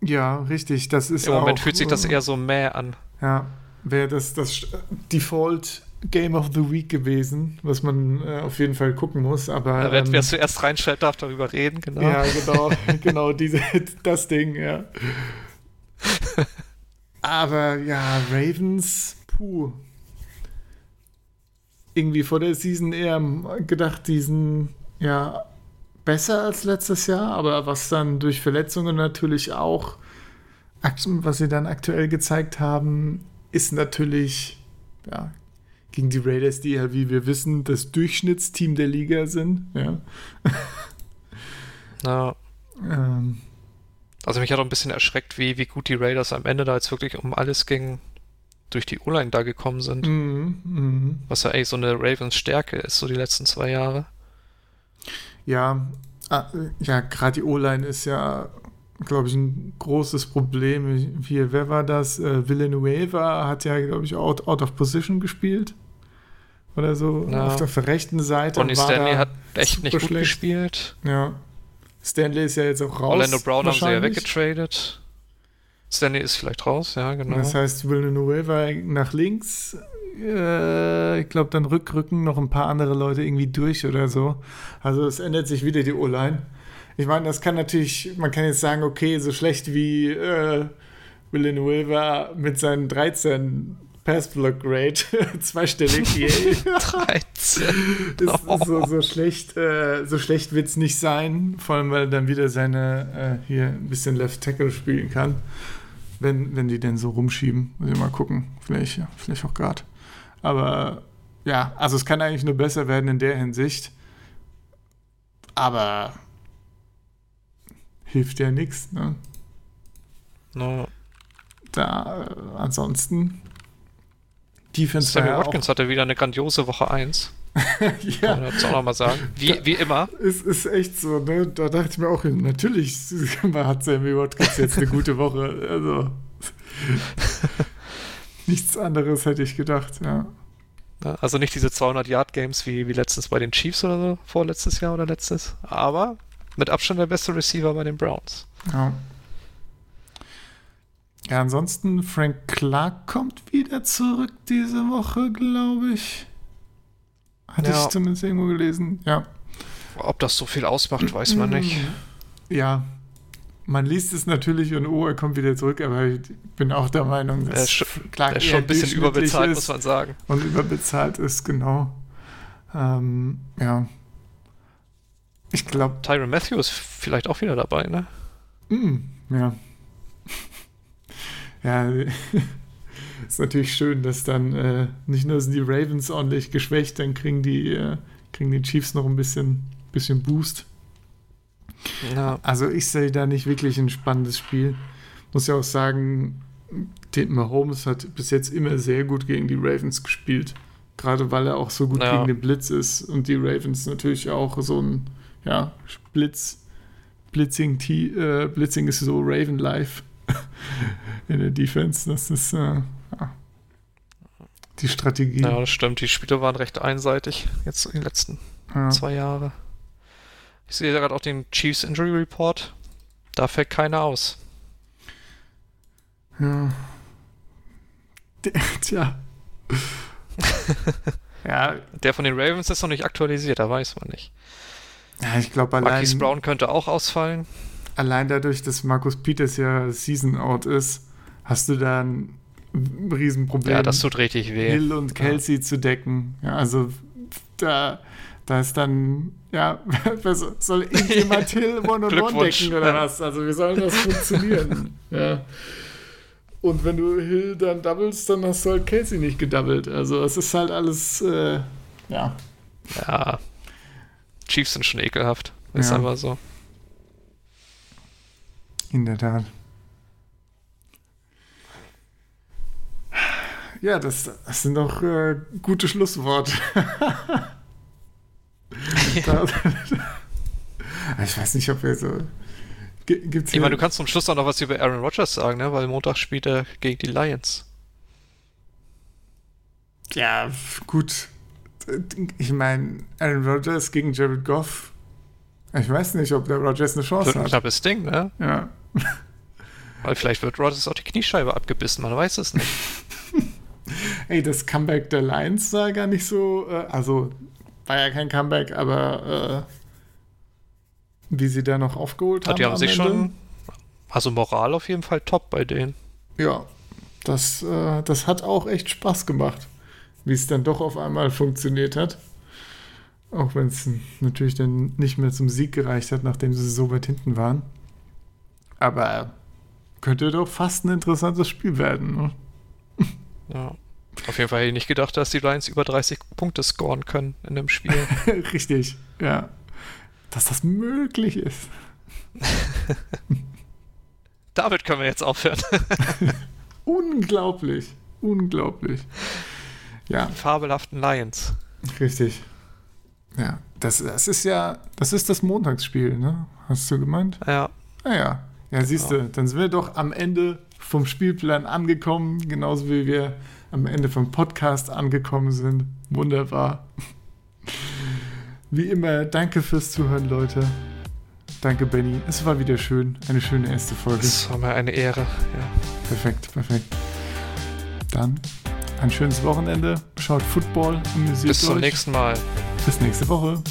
Ja, richtig. Das ist Im Moment auch, fühlt sich das äh, eher so mäh an. Ja, wäre das das Default Game of the Week gewesen, was man äh, auf jeden Fall gucken muss. Aber Ja, wer, ähm, zuerst reinstellt, darf darüber reden, genau. ja, genau, genau diese, das Ding, ja. Aber ja, Ravens, puh. Irgendwie vor der Season eher gedacht, diesen ja besser als letztes Jahr, aber was dann durch Verletzungen natürlich auch, was sie dann aktuell gezeigt haben, ist natürlich ja, gegen die Raiders, die ja, wie wir wissen, das Durchschnittsteam der Liga sind. Ja. Ja. Ähm, Also mich hat auch ein bisschen erschreckt, wie, wie gut die Raiders am Ende da jetzt wirklich um alles ging, durch die O-Line da gekommen sind. mhm, mhm. Was ja eigentlich so eine Ravens Stärke ist, so die letzten zwei Jahre. Ja, ah, ja, gerade die O-Line ist ja, glaube ich, ein großes Problem. Hier, wer war das? Äh, Villanueva hat ja, glaube ich, out, out of position gespielt. Oder so. Ja. Auf der rechten Seite. Bonnie war Stanley hat echt nicht gut schlecht. gespielt. Ja. Stanley ist ja jetzt auch raus. Orlando Brown haben sie ja weggetradet. Stanley ist vielleicht raus, ja, genau. Das heißt, Villanueva nach links. Äh, ich glaube, dann rückrücken noch ein paar andere Leute irgendwie durch oder so. Also es ändert sich wieder die O-Line. Ich meine, das kann natürlich, man kann jetzt sagen, okay, so schlecht wie äh, Villanueva mit seinen 13 Pass-Block-Rate, zweistellig, yay. 13. ist, ist so, so schlecht, äh, so schlecht wird es nicht sein, vor allem weil er dann wieder seine äh, hier ein bisschen Left Tackle spielen kann, wenn, wenn die denn so rumschieben. Muss ich mal gucken, vielleicht, ja, vielleicht auch gerade. Aber ja, also es kann eigentlich nur besser werden in der Hinsicht. Aber hilft ja nichts, ne? No. Da äh, ansonsten Defense Sammy Watkins hatte wieder eine grandiose Woche 1. auch, ja, Kann man auch nochmal sagen. Wie, wie immer. Es ist echt so, ne? Da dachte ich mir auch, natürlich hat Sammy Watkins jetzt eine gute Woche. Also nichts anderes hätte ich gedacht, ja. Also nicht diese 200 Yard Games wie, wie letztens bei den Chiefs oder so, vorletztes Jahr oder letztes. Aber mit Abstand der beste Receiver bei den Browns. Ja, ja ansonsten, Frank Clark kommt wieder zurück diese Woche, glaube ich. Hatte Ja. ich zumindest irgendwo gelesen. Ja. Ob das so viel ausmacht, weiß man nicht. ja, man liest es natürlich und oh, er kommt wieder zurück, aber ich bin auch der Meinung, Er dass ist schon, Clark er ist schon ein bisschen überbezahlt, ist muss man sagen. Und überbezahlt ist, genau. Ähm, ja. Ich glaube, Tyron Matthew ist vielleicht auch wieder dabei, ne? Mm, ja. Ja, ist natürlich schön, dass dann äh, nicht nur sind die Ravens ordentlich geschwächt, dann kriegen die, äh, kriegen die Chiefs noch ein bisschen, bisschen Boost. Ja. Also ich sehe da nicht wirklich ein spannendes Spiel. Muss ja auch sagen, Mahomes hat bis jetzt immer sehr gut gegen die Ravens gespielt. Gerade weil er auch so gut Ja. gegen den Blitz ist und die Ravens natürlich auch so ein ja, Blitz, Blitzing, äh, Blitzing ist so Raven-Life in der Defense. Das ist äh, ja, die Strategie. ja, das stimmt. Die Spiele waren recht einseitig jetzt in den letzten Ja. zwei Jahren. Ich sehe gerade auch den Chiefs Injury Report. Da fällt keiner aus. Ja. Tja. ja, Der von den Ravens ist noch nicht aktualisiert, da weiß man nicht. ja, ich glaube Marquise allein, Brown könnte auch ausfallen. Allein dadurch, dass Markus Peters ja Season Out ist, hast du da ein Riesenproblem. Ja, das tut richtig weh. Hill und Kelsey zu decken. Ja, also da, da ist dann, ja, soll irgendjemand Hill One-on-One Glückwunsch. decken oder Ja. was? Also wie soll das funktionieren? ja. Und wenn du Hill dann doubles, dann hast du halt Kelsey nicht gedoubled. Also es ist halt alles, äh, ja. Ja. Chiefs sind schon ekelhaft. Ist Ja. aber so. In der Tat. Ja, das, das sind doch äh, gute Schlussworte. Ich weiß nicht, ob wir so. Gibt's Ich meine, du kannst zum Schluss auch noch was über Aaron Rodgers sagen, ne? Weil Montag spielt er gegen die Lions. ja, gut. Ich meine, Aaron Rodgers gegen Jared Goff. Ich weiß nicht, ob der Rodgers eine Chance Wird ein hat. knappes Ding, ne? Ja. Weil vielleicht wird Rodgers auch die Kniescheibe abgebissen, man weiß es nicht. Ey, das Comeback der Lions sah gar nicht so. Äh, also, war ja kein Comeback, aber äh, wie sie da noch aufgeholt haben. die haben sich Ende. schon. Also Moral auf jeden Fall top bei denen. Ja, das, äh, das hat auch echt Spaß gemacht, wie es dann doch auf einmal funktioniert hat. Auch wenn es natürlich dann nicht mehr zum Sieg gereicht hat, nachdem sie so weit hinten waren. Aber könnte doch fast ein interessantes Spiel werden. Ne? Ja. Auf jeden Fall hätte ich nicht gedacht, dass die Lions über 30 Punkte scoren können in dem Spiel. Richtig, ja. Dass das möglich ist. Damit können wir jetzt aufhören. Unglaublich. Unglaublich. Ja, Fabelhaften Lions. richtig. Ja, das, das ist ja, das ist das Montagsspiel, ne? Hast du gemeint? Ja. Naja, ja, siehst du, dann sind wir doch am Ende vom Spielplan angekommen, genauso wie wir am Ende vom Podcast angekommen sind. Wunderbar. Wie immer, danke fürs Zuhören, Leute. Danke, Benny. Es war wieder schön. Eine schöne erste Folge. Das war mir eine Ehre. Ja. Perfekt, perfekt. Dann ein schönes Wochenende. Schaut Football, amüsiert Bis zum euch. nächsten Mal. Bis nächste Woche.